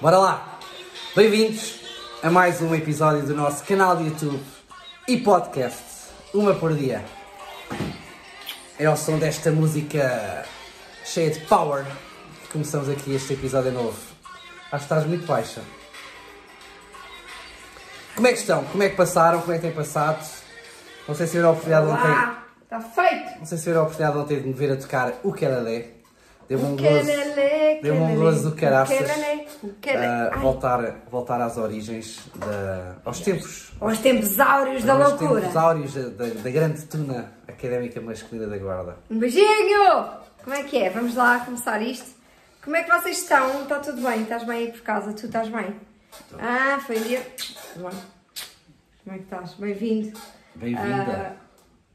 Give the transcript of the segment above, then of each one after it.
Bora lá! Bem-vindos a mais um episódio do nosso canal de YouTube e podcast Uma por Dia. É ao som desta música cheia de power que começamos aqui este episódio novo. Acho que estás muito baixa. Como é que estão? Como é que passaram? Como é que têm passado? Não sei se tiveram a oportunidade ontem. Está feito! Não sei se tiveram a oportunidade ontem de me ver a tocar o Kelele. Deu-me um gozo. Deu-me um gozo do caraças. Ai, voltar, voltar às origens, da, aos tempos. Aos tempos áureos da aos loucura. tempos áureos da, da, da grande tuna académica masculina da Guarda. Um beijinho! Como é que é? Vamos lá começar isto. Como é que vocês estão? Está tudo bem? Estás bem aí por casa? Tu estás bem? Ah, foi um dia. Tudo bem. Como é que estás? Bem-vindo Bem-vinda. ah,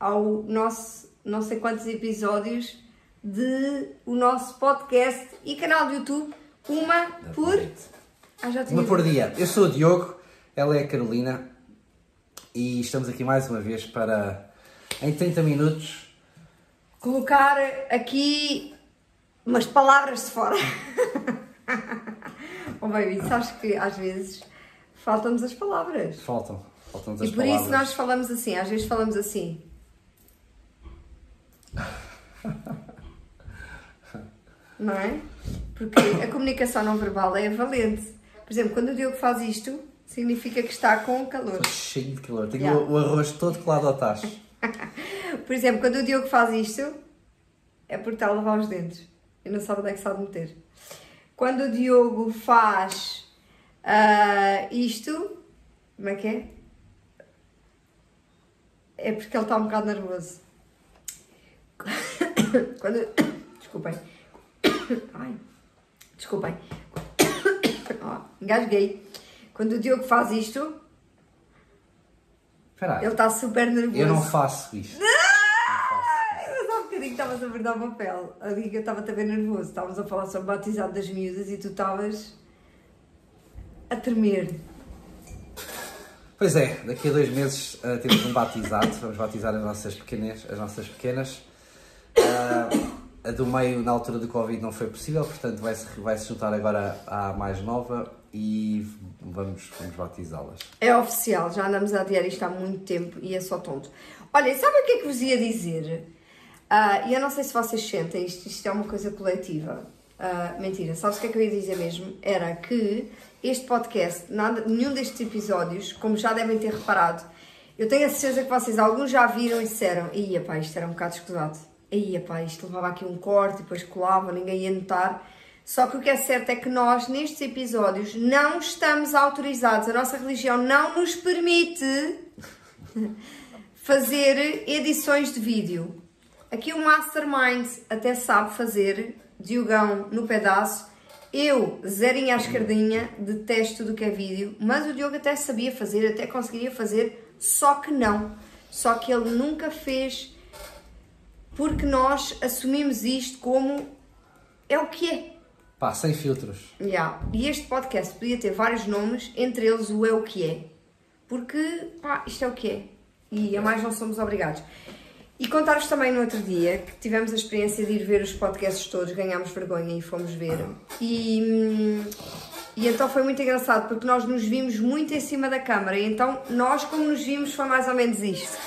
ao nosso não sei quantos episódios de o nosso podcast e canal de YouTube. Uma por. Ah, já tinha Uma por dia. Eu sou o Diogo, ela é a Carolina e estamos aqui mais uma vez para, em 30 minutos, colocar aqui umas palavras de fora. oh baby, sabes que às vezes faltam-nos as palavras. faltam. Faltam as E por palavras. isso nós falamos assim, às vezes falamos assim. Não é? Porque a comunicação não verbal é valente. Por exemplo, quando o Diogo faz isto, significa que está com calor. Estou cheio de calor. Tenho Yeah. o, o arroz todo colado ao tacho. Por exemplo, quando o Diogo faz isto, é porque está a lavar os dentes e não sabe onde é que sabe meter. Quando o Diogo faz ah, isto, como é que é? É porque ele está um bocado nervoso. Quando... Desculpem. Ai, desculpem. Ó, engasguei. Quando o Diogo faz isto, ele está super nervoso. Eu não faço isto. Um bocadinho estavas a verdar o papel. Ali que eu estava a ver nervoso. Estávamos a falar sobre o batizado das miúdas e tu estavas a tremer. Pois é, daqui a dois meses ah, temos um batizado, vamos batizar as nossas pequenas. As nossas pequenas. Ah, a do meio, na altura do Covid, não foi possível, portanto vai-se vai -se juntar agora à mais nova e vamos, vamos batizá-las. É oficial, já andamos a adiar isto há muito tempo e é só tonto. Olha, sabe o que é que vos ia dizer? Ah, E eu não sei se vocês sentem isto, isto é uma coisa coletiva. Ah, mentira, sabes o que é que eu ia dizer mesmo? Era que este podcast, nada, nenhum destes episódios, como já devem ter reparado, eu tenho a certeza que vocês, alguns já viram e disseram: Ia pá, isto era um bocado escusado. Ia pá, isto levava aqui um corte e depois colava, ninguém ia notar. Só que o que é certo é que nós, nestes episódios, não estamos autorizados, a nossa religião não nos permite fazer edições de vídeo. Aqui o Mastermind até sabe fazer, Diogão no pedaço. Eu, zerinha à esquerdinha, detesto tudo o que é vídeo, mas o Diogo até sabia fazer, até conseguiria fazer, só que não. Só que ele nunca fez porque nós assumimos isto como é o que é. Pá, sem filtros. Yeah. E este podcast podia ter vários nomes, entre eles o É o que é. Porque, pá, isto é o que é. E a mais não somos obrigados. E contar-vos também no outro dia que tivemos a experiência de ir ver os podcasts todos, ganhámos vergonha e fomos ver. E, hum, e então foi muito engraçado porque nós nos vimos muito em cima da câmara. E então nós, como nos vimos, foi mais ou menos isto.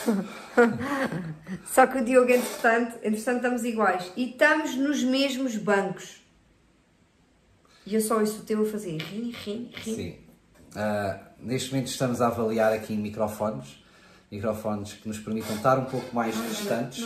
Só que o Diogo, entretanto, entretanto, estamos iguais. E estamos nos mesmos bancos. E eu só ouço o teu a fazer rim, rim, rim. Sim. Ah, neste momento estamos a avaliar aqui microfones. Microfones que nos permitam estar um pouco mais distantes.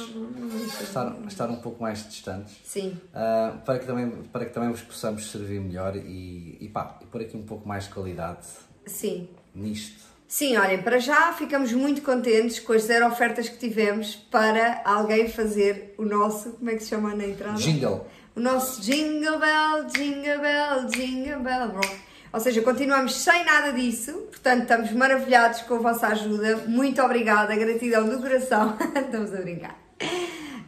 Estar, estar um pouco mais distantes. Sim. Ah, para, que também, para que também vos possamos servir melhor e, e pá, e pôr aqui um pouco mais de qualidade Sim. nisto. Sim, olhem, para já ficamos muito contentes com as zero ofertas que tivemos para alguém fazer o nosso, como é que se chama na entrada? Jingle. O nosso Jingle Bell, Jingle Bell, Jingle Bell Rock. Ou seja, continuamos sem nada disso, portanto estamos maravilhados com a vossa ajuda. Muito obrigada, gratidão do coração. Estamos a brincar.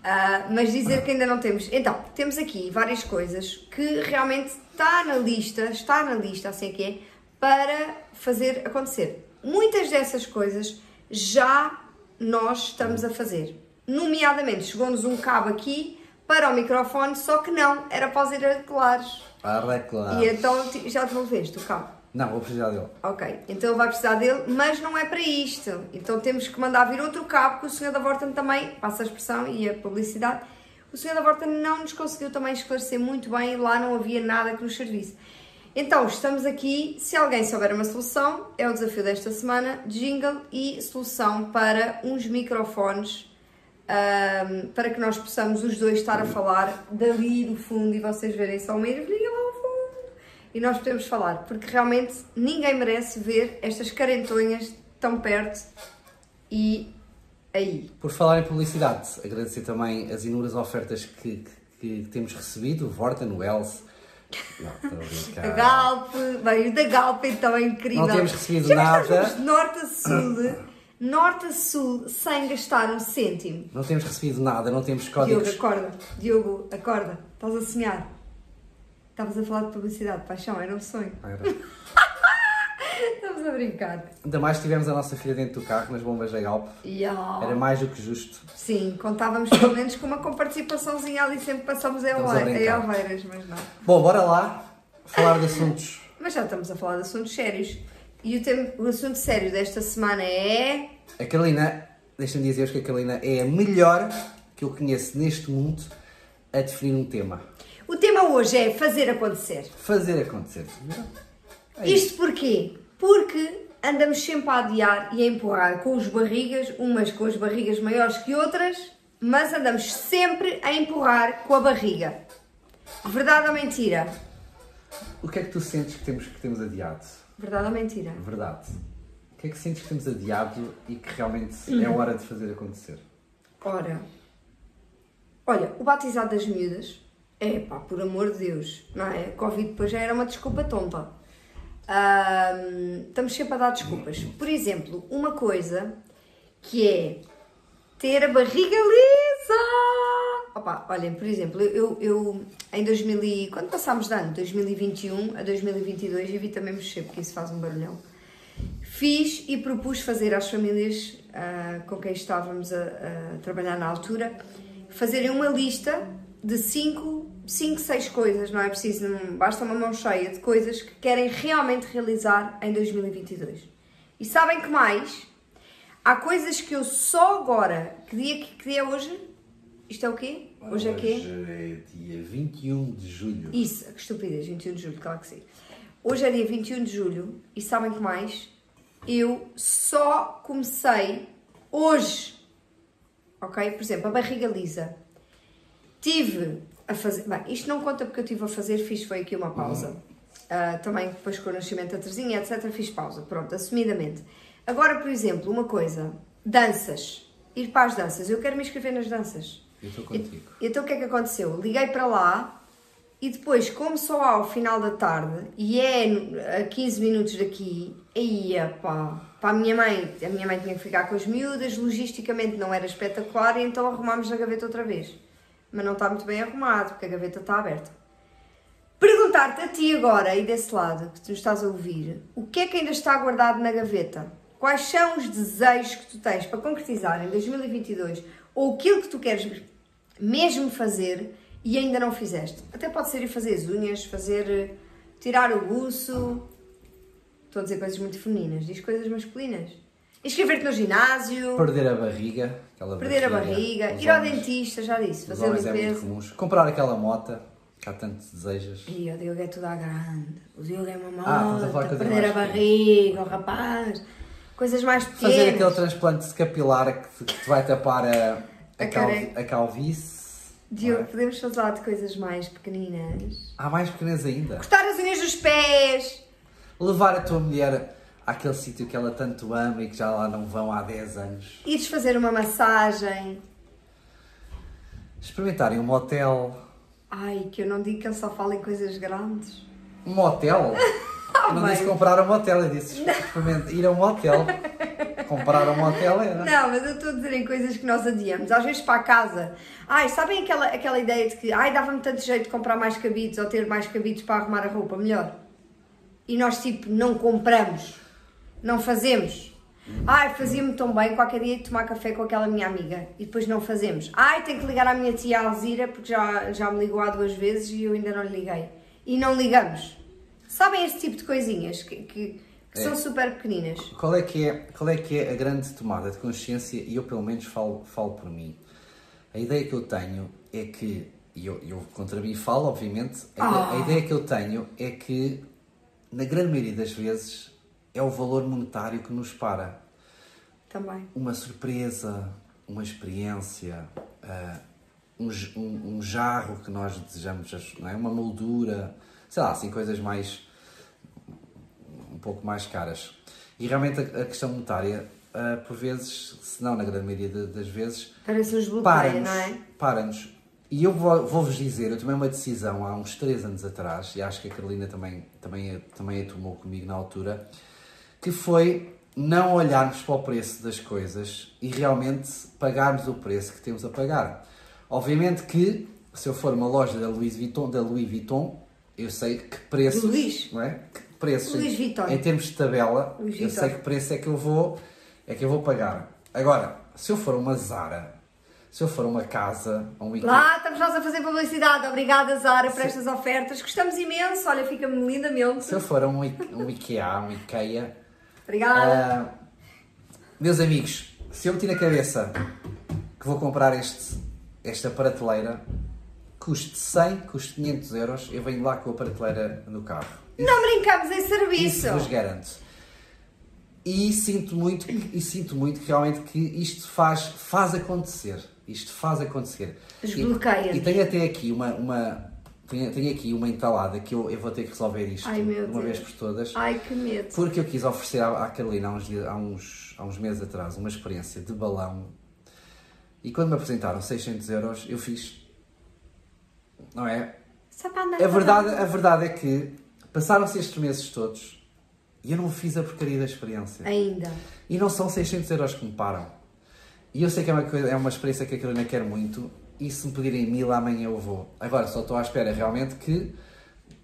Ah, mas dizer que ainda não temos. Então, temos aqui várias coisas que realmente está na lista, está na lista, assim é que é, para fazer acontecer. Muitas dessas coisas já nós estamos a fazer. Nomeadamente, chegou-nos um cabo aqui para o microfone, só que não, era para os auriculares. Arreclar. E então já devolveste o cabo. Não, vou precisar dele. Ok, então ele vai precisar dele, mas não é para isto. Então temos que mandar vir outro cabo que o senhor da Vorten também, passa a expressão e a publicidade, o senhor da Vorten não nos conseguiu também esclarecer muito bem, lá não havia nada que nos servisse. Então, estamos aqui, se alguém souber uma solução, é o desafio desta semana, jingle e solução para uns microfones, ahm, para que nós possamos os dois estar a falar dali do fundo e vocês verem só o meio, liga lá ao fundo e nós podemos falar, porque realmente ninguém merece ver estas carentonhas tão perto e aí. Por falar em publicidade, agradecer também as inúmeras ofertas que, que, que temos recebido, o Else. Não, a Galp, bem, o da Galp então é incrível. Não temos recebido Já nada. de norte a sul, norte a sul, sem gastar um cêntimo. Não temos recebido nada, não temos Diogo, códigos. acorda. Diogo, acorda. Estás a sonhar. Estavas a falar de publicidade, paixão, era um sonho. Era. Estamos a brincar. Ainda mais tivemos a nossa filha dentro do carro, nas bombas da Galp. Yeah. Era mais do que justo. Sim, contávamos pelo menos com uma comparticipaçãozinha ali sempre que passamos em a. Alveiras, mas não. Bom, bora lá falar de assuntos. Mas já estamos a falar de assuntos sérios. E o, tema, o assunto sério desta semana é. A Carolina, deixa-me dizer-vos que a Carolina é a melhor que eu conheço neste mundo a definir um tema. O tema hoje é fazer acontecer. Fazer acontecer. É. Isto porquê? Porque andamos sempre a adiar e a empurrar com os barrigas, umas com as barrigas maiores que outras, mas andamos sempre a empurrar com a barriga. Verdade ou mentira? O que é que tu sentes que temos, que temos adiado? Verdade ou mentira? Verdade. O que é que sentes que temos adiado e que realmente é Uhum. hora de fazer acontecer? Ora, olha, o batizado das miúdas, é pá, por amor de Deus, não é? Covid depois já era uma desculpa tonta. Estamos sempre a dar desculpas. Por exemplo, uma coisa que é ter a barriga lisa. Opa, olhem, por exemplo, eu, eu em 2000 e, quando passámos de ano, 2021 a 2022, eu vi também mexer, porque isso faz um barulhão. Fiz e propus fazer às famílias ah, com quem estávamos a, a trabalhar na altura, fazerem uma lista de 5, 5, 6 coisas, não é preciso, não, basta uma mão cheia de coisas que querem realmente realizar em 2022. E sabem que mais? Há coisas que eu só agora, que dia, que dia é hoje? Isto é o quê? Hoje é quê? Hoje é dia 21 de julho. Isso, que estupidez, 21 de julho, claro que sim. Hoje é dia 21 de julho e sabem que mais? Eu só comecei hoje, ok? Por exemplo, a barriga lisa. Tive a fazer. Bem, isto não conta porque eu tive a fazer, fiz foi aqui uma pausa. Ah, também depois com o nascimento da Terezinha, etc., fiz pausa, pronto, assumidamente. Agora, por exemplo, uma coisa: danças. Ir para as danças. Eu quero me inscrever nas danças. Eu estou contigo. E- Então o que é que aconteceu? Liguei para lá e depois, como só há ao final da tarde e é a 15 minutos daqui, aí pá, para a minha mãe, a minha mãe tinha que ficar com as miúdas, logisticamente não era espetacular e então arrumámos a gaveta outra vez. Mas não está muito bem arrumado porque a gaveta está aberta. Perguntar-te a ti agora e desse lado que tu estás a ouvir, o que é que ainda está guardado na gaveta? Quais são os desejos que tu tens para concretizar em 2022 ou aquilo que tu queres mesmo fazer e ainda não fizeste? Até pode ser ir fazer as unhas, fazer eh, tirar o buço. Estou a dizer coisas muito femininas, diz coisas masculinas. Inscrever-te no ginásio, Perder a barriga. Aquela perder a barriga, Os ir ao dentista, já disse, Os fazer homens é muito comuns. Comprar aquela mota que há tanto desejas. E o Diogo é tudo à grande. O Diogo é uma Ah, estamos a falar moda, coisas perder a barriga, o rapaz. Coisas mais pequenas. Fazer aquele transplante capilar que te, que te vai tapar a, a, A calvi- a calvície. Diogo, é? podemos falar de coisas mais pequeninas. Há mais pequenas ainda. Cortar as unhas dos pés. Levar a tua mulher àquele sítio que ela tanto ama e que já lá não vão há 10 anos. Ires fazer uma massagem. Experimentarem um motel. Ai, que eu não digo que ele só fala em coisas grandes. Um motel? Eu não disse comprar um motel, eu disse experimentar, ir a um motel. Comprar um motel era. Não, mas eu estou a dizer em coisas que nós adiamos. Às vezes para a casa. Ai, sabem aquela, aquela ideia de que ai, dava-me tanto jeito de comprar mais cabides ou ter mais cabides para arrumar a roupa melhor? E nós, tipo, não compramos. Não fazemos. Ai, fazia-me tão bem qualquer dia de tomar café com aquela minha amiga e depois não fazemos. Ai, tenho que ligar à minha tia Alzira porque já, já me ligou há duas vezes e eu ainda não lhe liguei. E não ligamos. Sabem este tipo de coisinhas que, que, que É. são super pequeninas? Qual é, que é, qual é que é a grande tomada de consciência? E eu, pelo menos, falo, falo por mim. A ideia que eu tenho é que, e eu, eu contra mim falo, obviamente, a, Ah. a ideia que eu tenho é que, na grande maioria das vezes, é o valor monetário que nos para. Também. Uma surpresa, uma experiência, ah, um, um- um jarro que nós desejamos, não é? uma moldura, sei lá, assim, coisas mais um pouco mais caras. E realmente a, a questão monetária, ah, por vezes, se não na grande maioria de- das vezes, Parece uns bloqueia, não é? Para-nos. E eu vou- vou-vos dizer, eu tomei uma decisão há uns 3 anos atrás, e acho que a Carolina também, também, a, também a tomou comigo na altura, que foi não olharmos para o preço das coisas e realmente pagarmos o preço que temos a pagar. Obviamente que, se eu for uma loja da Louis Vuitton, da Louis Vuitton eu sei que preços... Do Luís? Não é? Que preços, em- Vuitton. em termos de tabela, Louis eu Vuitton. sei que preço é que eu vou, é que eu vou pagar. Agora, se eu for uma Zara, se eu for uma casa, um Ikea, Lá estamos nós a fazer publicidade. Obrigada, Zara, por estas ofertas. Gostamos imenso. Olha, fica-me lindamente. se eu for um, um Ikea, um Ikea, Obrigada. ah, meus amigos, se eu meti na cabeça que vou comprar este, esta prateleira, custe 100, custe 500 euros, eu venho lá com a prateleira no carro. Não brincamos em serviço. Isso vos garanto. E sinto muito, e sinto muito que realmente que isto faz, faz acontecer. Isto faz acontecer. Desbloqueia-nos. E, e tenho até aqui uma, uma tenho, tenho aqui uma entalada que eu, eu vou ter que resolver isto Ai, uma Deus. vez por todas. Ai, que medo. Porque eu quis oferecer à, à Carolina há uns, dias- há, uns, há uns meses atrás uma experiência de balão e quando me apresentaram 600 euros eu fiz. Não é? Só para andar A verdade, a verdade é que passaram-se estes meses todos e eu não fiz a porcaria da experiência. Ainda. E não são 600 euros que me param. E eu sei que é uma, coisa, é uma experiência que a Carolina quer muito e se me pedirem mil amanhã eu vou. Agora só estou à espera realmente que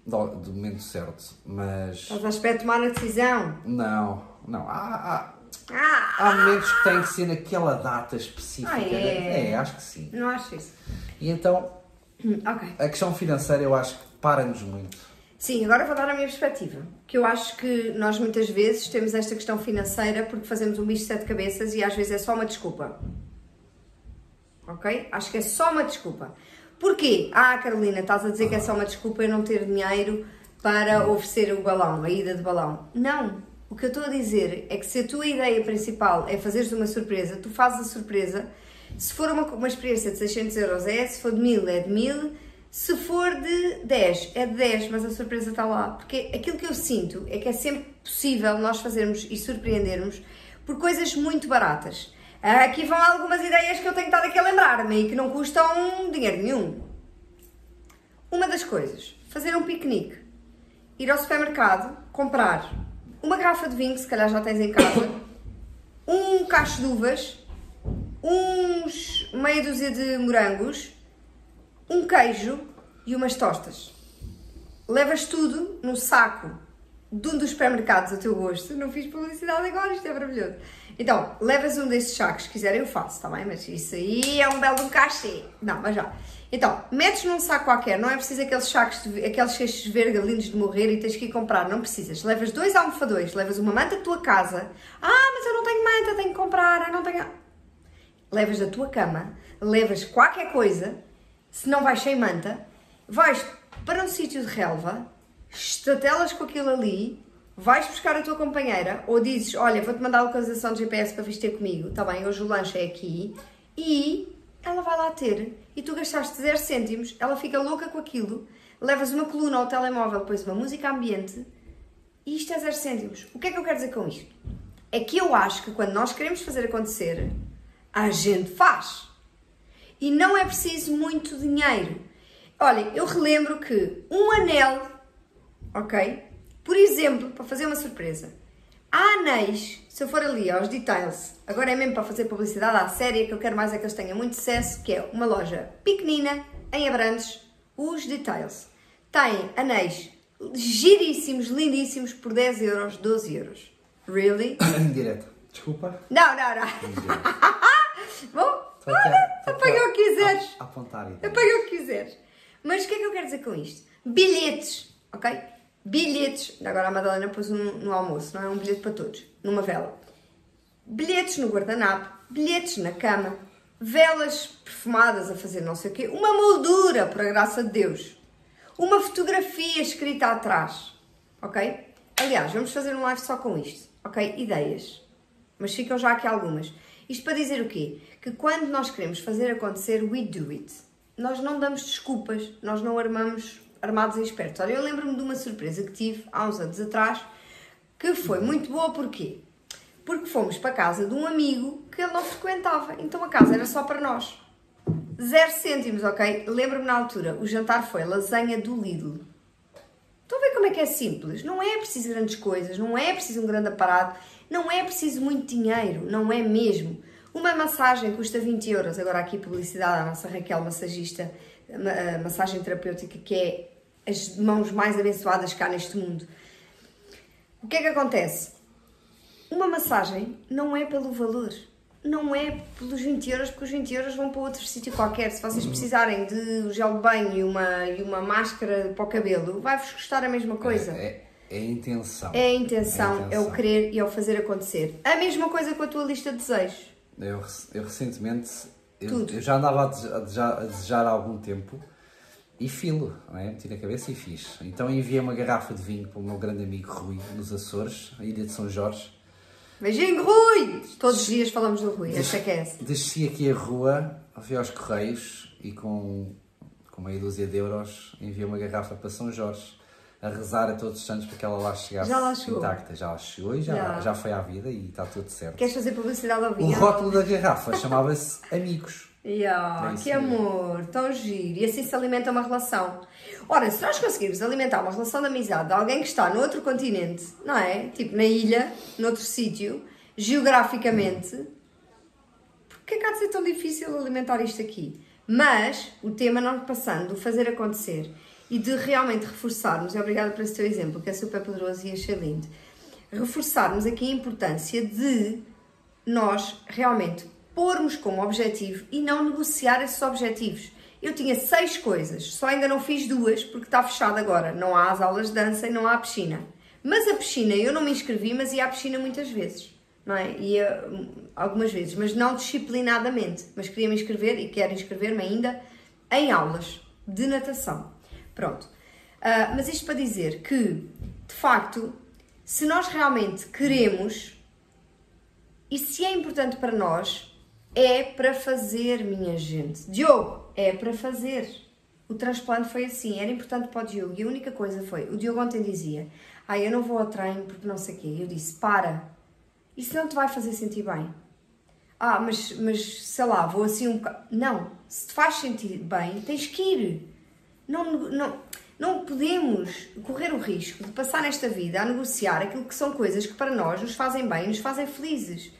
do, do momento certo. Mas Estás à espera de tomar a decisão. não, não. Há, há, Ah! há momentos que têm que ser naquela data específica. Ah, é? é, acho que sim. Não acho isso. E então Hum, Ok. a questão financeira eu acho que para-nos muito. Sim, agora vou dar a minha perspectiva. Que eu acho que nós muitas vezes temos esta questão financeira porque fazemos um bicho de sete cabeças e às vezes é só uma desculpa. Ok? Acho que é só uma desculpa. Porquê? Ah, Carolina, estás a dizer que é só uma desculpa eu não ter dinheiro para oferecer o balão, a ida de balão. Não. O que eu estou a dizer é que se a tua ideia principal é fazeres uma surpresa, tu fazes a surpresa. Se for uma, uma experiência de 600 euros é, se for de 1000 é de 1000, se for de 10 é de 10, mas a surpresa está lá. Porque aquilo que eu sinto é que é sempre possível nós fazermos e surpreendermos por coisas muito baratas. Aqui vão algumas ideias que eu tenho estado aqui a lembrar-me e que não custam dinheiro nenhum. Uma das coisas, fazer um piquenique, ir ao supermercado, comprar uma garrafa de vinho, que se calhar já tens em casa, um cacho de uvas, uns meia dúzia de morangos, um queijo e umas tostas. Levas tudo no saco de um dos supermercados a teu gosto. Não fiz publicidade agora, isto é maravilhoso. Então, levas um desses sacos, se quiser eu faço, está bem? Mas isso aí é um belo cachê. Não, mas já. Então, metes num saco qualquer, não é preciso aqueles sacos, de, aqueles cestos verga lindos de morrer e tens que ir comprar, não precisas. Levas dois almofadões, levas uma manta da tua casa. Ah, mas eu não tenho manta, tenho que comprar, eu não tenho... Levas da tua cama, levas qualquer coisa, se não vais sem manta, vais para um sítio de relva, estatelas com aquilo ali, vais buscar a tua companheira ou dizes, olha, vou-te mandar a localização de GPS para vires ter comigo, está bem, hoje o lanche é aqui, e ela vai lá ter, e tu gastaste 0 cêntimos, ela fica louca com aquilo, levas uma coluna ao telemóvel, depois uma música ambiente, e isto é 0 cêntimos. O que é que eu quero dizer com isto? É que eu acho que quando nós queremos fazer acontecer, a gente faz. E não é preciso muito dinheiro. Olha, eu relembro que um anel, ok? Por exemplo, para fazer uma surpresa. Há anéis, se eu for ali aos details, agora é mesmo para fazer publicidade à série, que eu quero mais é que eles tenham muito sucesso, que é uma loja pequenina, em Abrantes, os details. Tem anéis giríssimos, lindíssimos, por 10 euros, 12 euros. Really? Direto. Desculpa. Não, não, não. Bom, Estou aqui a- estou aqui apaga a- o que quiseres. A, apontar. Apaga o que quiseres. Mas o que é que eu quero dizer com isto? Bilhetes, ok? Bilhetes. Agora a Madalena pôs um no almoço, não é? Um bilhete para todos, numa vela. Bilhetes no guardanapo, bilhetes na cama, velas perfumadas a fazer não sei o quê, uma moldura, por a graça de Deus, uma fotografia escrita atrás, ok? Aliás, vamos fazer um live só com isto, ok? Ideias. Mas ficam já aqui algumas. Isto para dizer o quê? Que quando nós queremos fazer acontecer, we do it. Nós não damos desculpas, nós não armamos armados e espertos. Olha, eu lembro-me de uma surpresa que tive há uns anos atrás, que foi muito boa, porquê? Porque fomos para a casa de um amigo que ele não frequentava, então a casa era só para nós. Zero cêntimos, ok? Lembro-me na altura, o jantar foi lasanha do Lidl. Estão a ver como é que é simples? Não é preciso grandes coisas, não é preciso um grande aparato, não é preciso muito dinheiro, não é mesmo. Uma massagem custa 20 euros. Agora aqui publicidade à nossa Raquel, massagista, massagem terapêutica, que é as mãos mais abençoadas cá neste mundo. O que é que acontece? Uma massagem não é pelo valor, não é pelos 20 euros, porque os 20 euros vão para outro sítio qualquer. Se vocês precisarem de um gel de banho e uma, e uma máscara para o cabelo, vai-vos custar a mesma coisa. É, é a intenção. É a intenção, é, É o querer e é o fazer acontecer. A mesma coisa com a tua lista de desejos. Eu, eu recentemente, eu, eu já andava a desejar, a desejar- há algum tempo e filo, não é? Meti na cabeça e fiz. Então enviei uma garrafa de vinho para o meu grande amigo Rui, nos Açores, a ilha de São Jorge. Beijinho, Rui! Todos os dias falamos do Rui, esta é que é essa. Desci aqui a rua, fui aos Correios e com, com meia dúzia de euros enviei uma garrafa para São Jorge a rezar a todos os santos para que ela lá chegasse Já lá chegou. intacta. Já lá chegou e já, Já. já. foi à vida e está tudo certo. Queres fazer publicidade ao O vinho? rótulo da garrafa chamava-se Amigos. Yeah, É que amor, tão giro. E assim se alimenta uma relação. Ora, se nós conseguirmos alimentar uma relação de amizade de alguém que está no outro continente, não é? Tipo na ilha, noutro sítio, geograficamente, porque é que há de ser tão difícil alimentar isto aqui? Mas o tema não passando, do fazer acontecer e de realmente reforçarmos, obrigada por esse teu exemplo, que é super poderoso e achei lindo, reforçarmos aqui a importância de nós realmente pormos como objetivo e não negociar esses objetivos. Eu tinha seis coisas, só ainda não fiz duas porque está fechado agora. Não há as aulas de dança e não há a piscina. Mas a piscina, eu não me inscrevi, mas ia à piscina muitas vezes. Não é? Ia hum, algumas vezes, mas não disciplinadamente. Mas queria me inscrever e quero inscrever-me ainda em aulas de natação. Pronto. Ah, mas isto para dizer que, de facto, se nós realmente queremos e se é importante para nós, é para fazer, minha gente. Diogo, é para fazer. O transplante foi assim, era importante para o Diogo. E a única coisa foi, o Diogo ontem dizia, ah, eu não vou ao treino porque não sei o quê. Eu disse, para. Isso não te vai fazer sentir bem. Ah, mas, mas sei lá, vou assim um bocado. Não, se te faz sentir bem, tens que ir. Não, não, não podemos correr o risco de passar nesta vida a negociar aquilo que são coisas que para nós nos fazem bem, nos fazem felizes.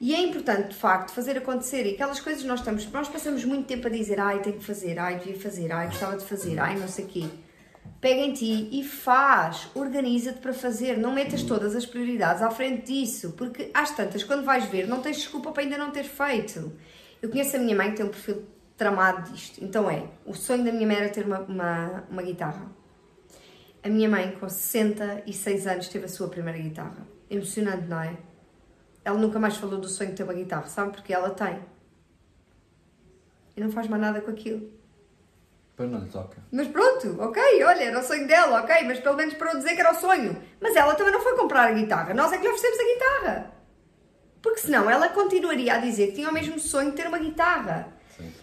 E é importante, de facto, fazer acontecer. E aquelas coisas nós estamos, nós passamos muito tempo a dizer, ai, tenho que fazer, ai, devia fazer, ai, gostava de fazer, ai, não sei o quê. Pega em ti e faz, organiza-te para fazer, não metas todas as prioridades à frente disso, porque às tantas, quando vais ver, não tens desculpa para ainda não ter feito. Eu conheço a minha mãe que tem um perfil tramado disto, então é, o sonho da minha mãe era ter uma, uma, uma guitarra. A minha mãe, com 66 anos, teve a sua primeira guitarra. Emocionante, não é? Ela nunca mais falou do sonho de ter uma guitarra, sabe? Porque ela tem. E não faz mais nada com aquilo. Depois não lhe toca. Mas pronto, ok, olha, era o sonho dela, ok, mas pelo menos para eu dizer que era o sonho. Mas ela também não foi comprar a guitarra, nós é que lhe oferecemos a guitarra. Porque senão ela continuaria a dizer que tinha o mesmo sonho de ter uma guitarra.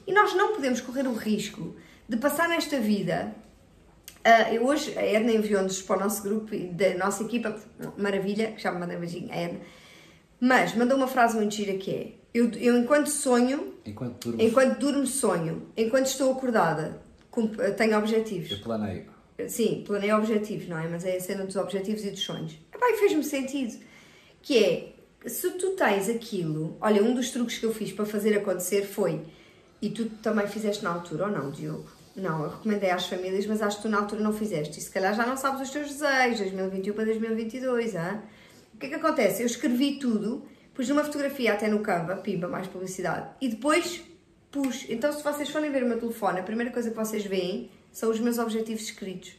E nós não podemos correr o risco de passar nesta vida. ah, eu hoje, a Edna enviou-nos para o nosso grupo e da nossa equipa, maravilha, que já me mandei um beijinho, a Edna. Mas mandou uma frase muito gira que é: eu, eu enquanto sonho, Enquanto durmo, enquanto durmo, sonho, enquanto estou acordada, cum- tenho objetivos. eu planeio. Sim, planeio objetivos, não é? Mas é a cena dos objetivos e dos sonhos. Epá, e fez-me sentido. Que é, se tu tens aquilo... Olha, um dos truques que eu fiz para fazer acontecer foi... E tu também fizeste na altura, ou não, Diogo? Não, eu recomendei às famílias, mas acho que tu na altura não fizeste. E se calhar já não sabes os teus desejos, 2021 para 2022, hã? O que é que acontece? Eu escrevi tudo, pus uma fotografia até no Canva, pimba, mais publicidade, e depois pus. Então, se vocês forem ver o meu telefone, a primeira coisa que vocês veem são os meus objetivos escritos.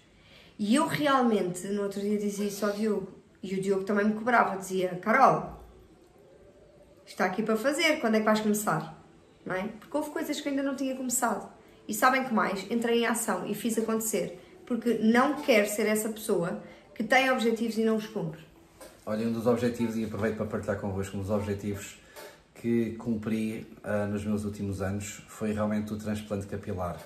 E eu realmente, no outro dia, dizia isso ao Diogo, e o Diogo também me cobrava, dizia: Carol, está aqui para fazer, quando é que vais começar? Não é? Porque houve coisas que ainda não tinha começado. E sabem que mais? Entrei em ação e fiz acontecer. Porque não quero ser essa pessoa que tem objetivos e não os cumpre. Olha, um dos objetivos, e aproveito para partilhar convosco, um dos objetivos que cumpri uh, nos meus últimos anos foi realmente o transplante capilar.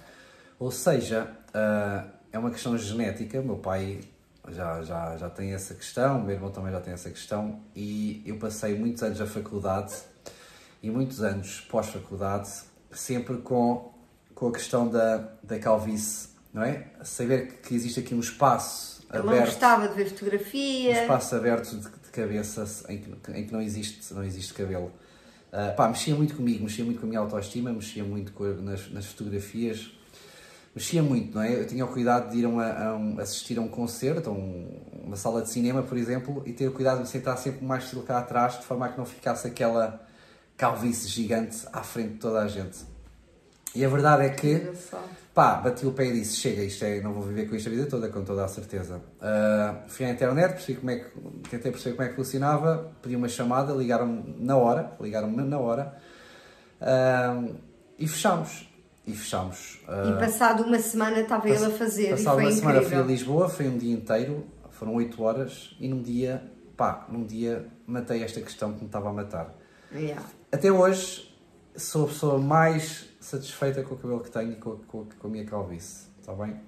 Ou seja, uh, é uma questão genética, meu pai já, já, já tem essa questão, meu irmão também já tem essa questão, e eu passei muitos anos na faculdade e muitos anos pós-faculdade sempre com, com a questão da, da calvície, não é? Saber que, que existe aqui um espaço Eu aberto. não gostava de ver Um fotografia. espaço aberto de, de cabeça em que, em que não, existe, não existe cabelo. Ah, pá, mexia muito comigo, mexia muito com a minha autoestima, mexia muito com, nas, nas fotografias, mexia muito, não é? Eu tinha o cuidado de ir a, uma- a um- assistir a um concerto, a um- uma sala de cinema, por exemplo, e ter o cuidado de me sentar sempre mais estilo cá atrás, de forma a que não ficasse aquela calvície gigante à frente de toda a gente. E a verdade é que. Pá, bati o pé e disse: chega, isto é, não vou viver com isto a vida toda, com toda a certeza. Ah, fui à internet, percebi como é que, tentei perceber como é que funcionava, pedi uma chamada, ligaram-me na hora, ligaram-me na hora ah, e fechámos. E fechámos. Ah, E passado uma semana estava ele a fazer Passado uma semana fui a incrível. Lisboa, foi um dia inteiro, foram 8 horas e num dia, pá, num dia matei esta questão que me estava a matar. Yeah. Até hoje sou a pessoa mais satisfeita com o cabelo que tenho e com, com, com a minha calvície, está bem?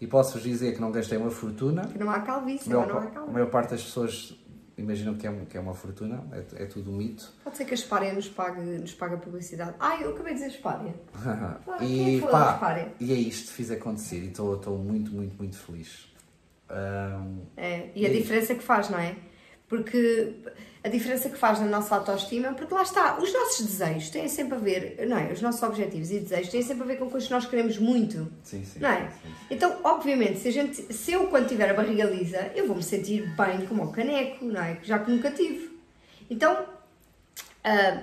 E posso-vos dizer que não gastei uma fortuna. Que não há calvície, maior, não há pa- a calvície. maior parte das pessoas imaginam que é, um- que é uma fortuna, é, é tudo um mito. Pode ser que a Espária nos pague, nos pague a publicidade. Ai, eu acabei de dizer Espária. Ah, e foi pá, e é isto, fiz acontecer e estou muito, muito, muito feliz. Ahm, É, e a E- diferença que faz, não é? Porque a diferença que faz na nossa autoestima, porque lá está, os nossos desejos têm sempre a ver, não é? Os nossos objetivos e desejos têm sempre a ver com coisas que nós queremos muito, sim, sim. não é? sim. Então, obviamente, se, a gente, se eu quando tiver a barriga lisa, eu vou me sentir bem como o caneco, não é? Já que nunca tive. Então, ah,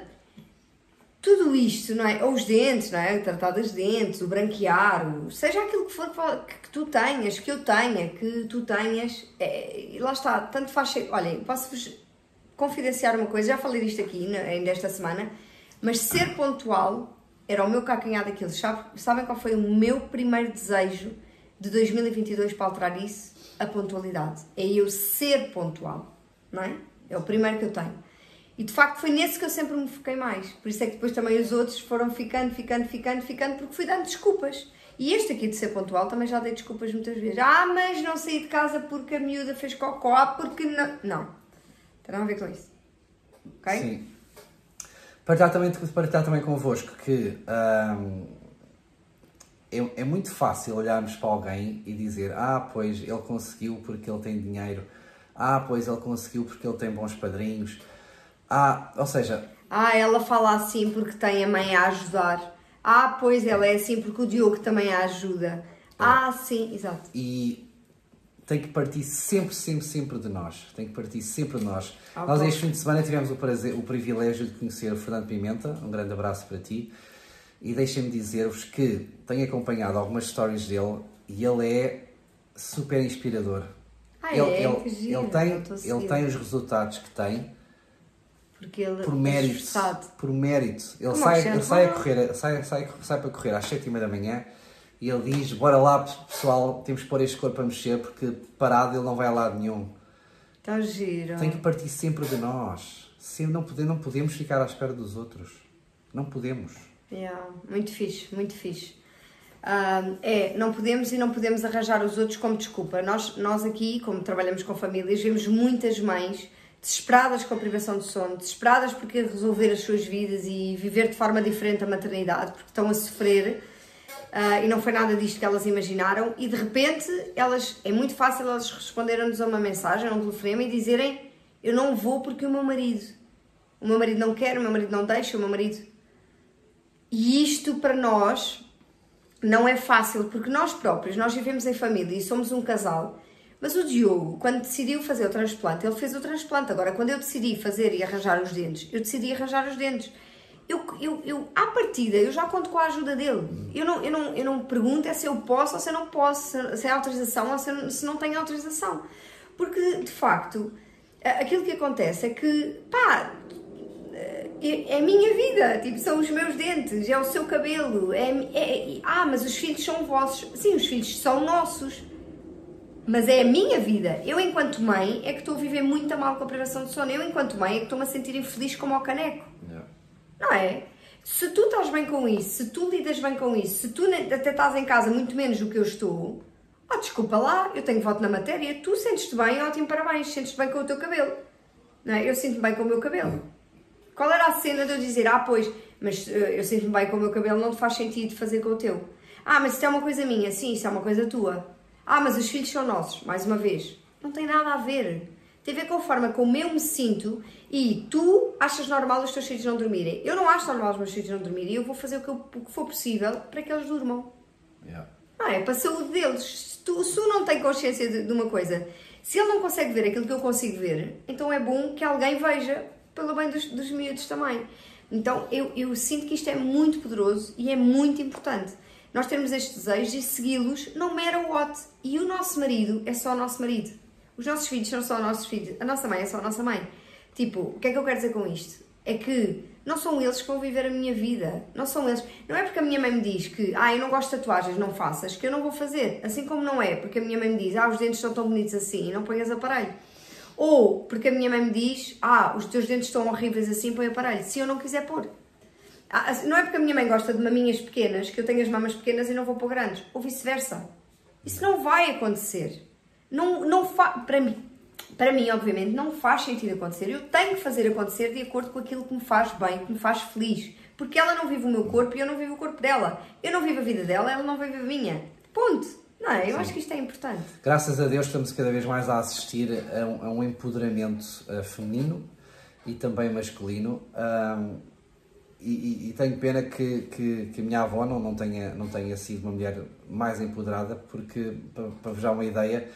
tudo isto, não é? Ou os dentes, não é? Tratar dos dentes, o branquear, o- seja aquilo que for que, que tu tenhas, que eu tenha, que tu tenhas, é, lá está, tanto faz. Olhem, posso-vos confidenciar uma coisa, já falei disto aqui né, ainda esta semana, mas ser pontual era o meu calcanhar daquilo. Sabe- Sabem qual foi o meu primeiro desejo de 2022 para alterar isso? A pontualidade. É eu ser pontual, não é? É o primeiro que eu tenho. E de facto foi nesse que eu sempre me foquei mais. Por isso é que depois também os outros foram ficando, ficando, ficando, ficando, porque fui dando desculpas. E este aqui de ser pontual também já dei desculpas muitas vezes. Ah, mas não saí de casa porque a miúda fez cocó, porque não. Não. Tem nada a ver com isso. Ok? Sim. Partilhar também, partilhar também convosco que ahm, é, é muito fácil olharmos para alguém e dizer ah, pois ele conseguiu porque ele tem dinheiro, ah, pois ele conseguiu porque ele tem bons padrinhos, ah, ou seja, Ah, ela fala assim porque tem a mãe a ajudar. Ah, pois ela é assim porque o Diogo também a ajuda. Ah, sim, exato. e tem que partir sempre, sempre, sempre de nós. Tem que partir sempre de nós. Ah, nós este fim de semana tivemos o, prazer, o privilégio de conhecer o Fernando Pimenta. Um grande abraço para ti. E deixem-me dizer-vos que tenho acompanhado algumas stories dele e ele é super inspirador. Ah, ele, é? ele, giro, ele tem, ele tem os resultados que tem Porque ele por é mérito. esforçado. Por mérito. Ele Como sai, ele sai a correr, sai, sai, sai para correr às 7 da manhã e ele diz: Bora lá, pessoal, temos que pôr este corpo a mexer porque parado ele não vai a lado nenhum. Está giro. Tem que partir sempre de nós. Se não, pode, não podemos ficar à espera dos outros. Não podemos. Yeah, muito fixe, muito fixe. É, não podemos e não podemos arranjar os outros como desculpa. Nós, nós aqui, como trabalhamos com famílias, vemos muitas mães desesperadas com a privação de sono, desesperadas porque resolver as suas vidas e viver de forma diferente a maternidade, porque estão a sofrer ah, e não foi nada disto que elas imaginaram e de repente elas, é muito fácil elas responderem-nos a uma mensagem, a um telefonema e dizerem eu não vou porque o meu marido, o meu marido não quer, o meu marido não deixa, o meu marido e isto para nós não é fácil, porque nós próprios, nós vivemos em família e somos um casal. Mas o Diogo, quando decidiu fazer o transplante, ele fez o transplante. Agora, quando eu decidi fazer e arranjar os dentes, eu decidi arranjar os dentes. Eu, eu, eu, à partida, eu já conto com a ajuda dele. Eu não, eu não, eu não pergunto é se eu posso ou se eu não posso, se, é autorização ou se, se não tenho autorização. Porque, de facto, aquilo que acontece é que, pá, é, é a minha vida, tipo, são os meus dentes, é o seu cabelo, é, é, ah, mas os filhos são vossos. Sim, os filhos são nossos, mas é a minha vida. Eu, enquanto mãe, é que estou a viver muito mal com a privação de sono. Eu, enquanto mãe, é que estou-me a sentir infeliz como ao caneco. Não é? Se tu estás bem com isso, se tu lidas bem com isso, se tu até estás em casa muito menos do que eu estou, ah, desculpa lá, eu tenho voto na matéria, tu sentes-te bem, ótimo, parabéns, sentes-te bem com o teu cabelo. Não é? Eu sinto-me bem com o meu cabelo. Qual era a cena de eu dizer, ah, pois, mas uh, eu sinto-me bem com o meu cabelo, não te faz sentido fazer com o teu? Ah, mas isso é uma coisa minha, sim, isso é uma coisa tua. Ah, mas os filhos são nossos, mais uma vez. Não tem nada a ver. Tem a ver com a forma como eu me sinto e tu achas normal os teus filhos não dormirem. Eu não acho normal os meus filhos não dormirem e eu vou fazer o que, eu, o que for possível para que eles durmam. Yeah. Não é? Para a saúde deles. Se tu, se tu não tem consciência de, de uma coisa, se ele não consegue ver aquilo que eu consigo ver, então é bom que alguém veja pelo bem dos, dos miúdos também. Então eu, eu sinto que isto é muito poderoso e é muito importante. Nós temos estes desejos e segui-los não matter what. E o nosso marido é só o nosso marido. Os nossos filhos são só os nossos filhos. A nossa mãe é só a nossa mãe. Tipo, o que é que eu quero dizer com isto? É que não são eles que vão viver a minha vida. Não são eles. Não é porque a minha mãe me diz que, ah, eu não gosto de tatuagens, não faças, que eu não vou fazer. Assim como não é porque a minha mãe me diz, ah, os dentes são tão bonitos assim não ponhas aparelho. Ou porque a minha mãe me diz, ah, os teus dentes estão horríveis assim, põe aparelho. Se eu não quiser pôr. Ah, não é porque a minha mãe gosta de maminhas pequenas que eu tenho as mamas pequenas e não vou pôr grandes. Ou vice-versa. Isso não vai acontecer. Não, não para mim, para mim, obviamente, não faz sentido acontecer. Eu tenho que fazer acontecer de acordo com aquilo que me faz bem, que me faz feliz. Porque ela não vive o meu corpo e eu não vivo o corpo dela. Eu não vivo a vida dela, ela não vive a minha. Ponto. Não é? Eu Sim. acho que isto é importante. Graças a Deus estamos cada vez mais a assistir a um, a um empoderamento uh, feminino e também masculino. Um, e, e, e, tenho pena que, que, que, a minha avó não, não, tenha, não tenha sido uma mulher mais empoderada, porque, para, para vos dar uma ideia,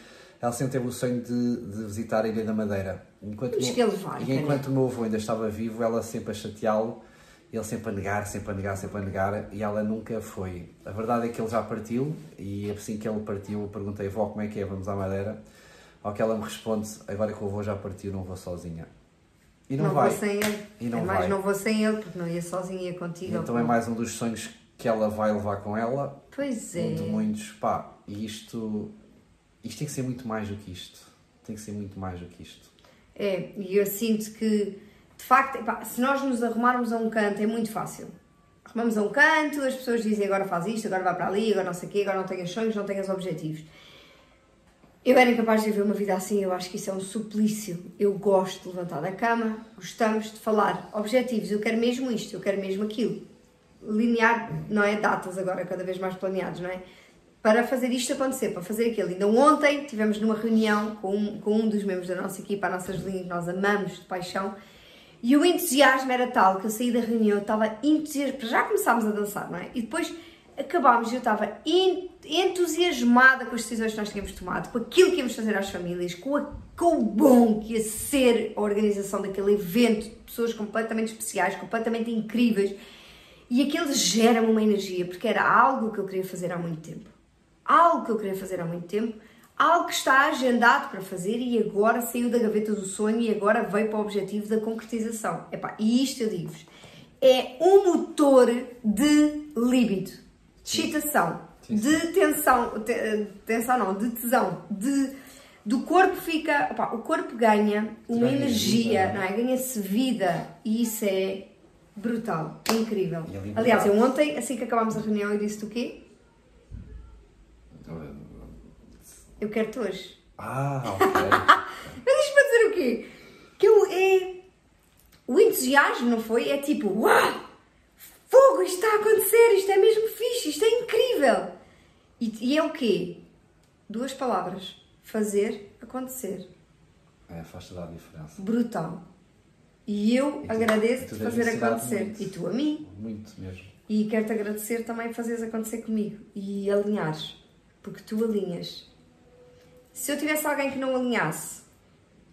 ela sempre teve o sonho de, de visitar a Ilha da Madeira. Enquanto Mas que ele vai, e enquanto o meu avô ainda estava vivo, ela sempre a chateá-lo ele sempre a negar, sempre a negar, sempre a negar, e ela nunca foi. A verdade é que ele já partiu, e assim que ele partiu, eu perguntei, vó, como é que é, vamos à Madeira? Ao que ela me responde, agora que o avô já partiu, não vou sozinha. E não, não vai. vou sem ele. E não é mais, vai. não vou sem ele, porque não ia sozinha, ia contigo. então é mais um dos sonhos que ela vai levar com ela. Pois é. Um de muitos, pá, e isto, isto tem que ser muito mais do que isto. Tem que ser muito mais do que isto. É, e eu sinto que de facto, se nós nos arrumarmos a um canto é muito fácil. Arrumamos a um canto, as pessoas dizem agora faz isto, agora vai para ali, agora não sei o quê, agora não tenho sonhos, não tenho os objetivos. Eu era incapaz de viver uma vida assim, eu acho que isso é um suplício. Eu gosto de levantar da cama, gostamos de falar objetivos, eu quero mesmo isto, eu quero mesmo aquilo. Linear, não é? Datas agora, cada vez mais planeados, não é? Para fazer isto acontecer, para fazer aquilo. Ainda ontem tivemos numa reunião com um, com um dos membros da nossa equipa, a nossa Julinha, que nós amamos de paixão, e o entusiasmo era tal que eu saí da reunião, eu estava entusiasmada, já começámos a dançar, não é? E depois acabámos e eu estava entusiasmada com as decisões que nós tínhamos tomado, com aquilo que íamos fazer às famílias, com, a, com o bom que ia ser a organização daquele evento, pessoas completamente especiais, completamente incríveis. E aquilo gera-me uma energia, porque era algo que eu queria fazer há muito tempo. Algo que eu queria fazer há muito tempo algo que está agendado para fazer e agora saiu da gaveta do sonho e agora veio para o objetivo da concretização. Epá, e isto eu digo-vos, é um motor de líbido, de excitação, de tensão, tensão não, de tesão, de do corpo fica, o corpo ganha uma ganha energia, vida. não é? Ganha-se vida e isso é brutal, é incrível. Aliás, eu ontem, assim que acabámos a reunião, eu disse-te o quê? Eu quero-te hoje. Ah, ok. Mas isto para dizer o quê? Que eu, é... O entusiasmo, não foi? É tipo, uau! Fogo, isto está a acontecer, isto é mesmo fixe, isto é incrível. E, e é o quê? Duas palavras. Fazer acontecer. É, faz toda a diferença. Brutal. E eu agradeço-te fazer acontecer. Muito, e tu a mim. Muito mesmo. E quero-te agradecer também fazeres acontecer comigo e alinhares. Porque tu alinhas Se eu tivesse alguém que não alinhasse,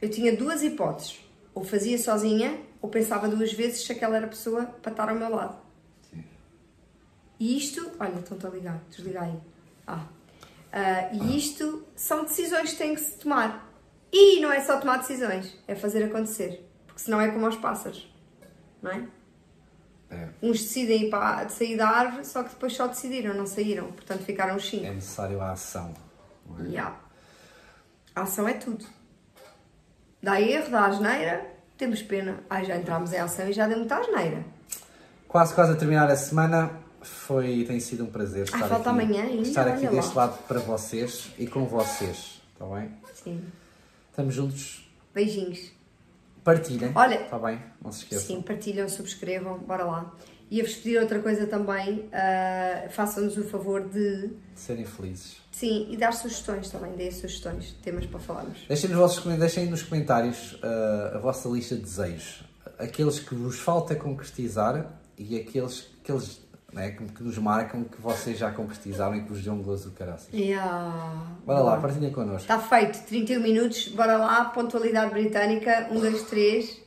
eu tinha duas hipóteses. Ou fazia sozinha, ou pensava duas vezes se aquela era a pessoa para estar ao meu lado. Sim. E isto, olha, estão-te a ligar, desliga aí. Ah. Ah, e isto são decisões que têm que se tomar. E não é só tomar decisões, é fazer acontecer. Porque senão é como aos pássaros, não é? É, Uns decidem ir para, de sair da árvore, só que depois só decidiram, não saíram. Portanto, ficaram os cinco. é necessário a ação. não é? Yeah. A ação é tudo. Dá erro, dá asneira, temos pena. Ai, já entramos em ação e já deu muita asneira. Quase, quase a terminar a semana. Foi, tem sido um prazer estar falta aqui, amanhã ainda, estar aqui deste lado para vocês e com vocês. Está bem? Sim. Estamos juntos. Beijinhos. Partilhem. Olha- Está bem? Não se esqueçam. Sim, partilham, subscrevam, bora lá. E a vos pedir outra coisa também, ah, façam-nos o favor de, Serem felizes. sim, e dar sugestões também, deem sugestões, temas para falarmos. Deixem nos, vossos, deixem nos comentários ah, a vossa lista de desejos. Aqueles que vos falta concretizar e aqueles, aqueles né, que, que nos marcam que vocês já concretizaram e que vos dão um gozo do caraças. Yeah. Bora lá, partilhem connosco. Está feito, 31 minutos, bora lá, pontualidade britânica, 1, 2, 3.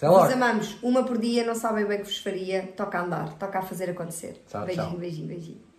Até Vos logo. amamos, uma por dia, não sabem bem o que vos faria, toca a andar, toca a fazer acontecer. Tchau, beijinho, tchau. beijinho, beijinho.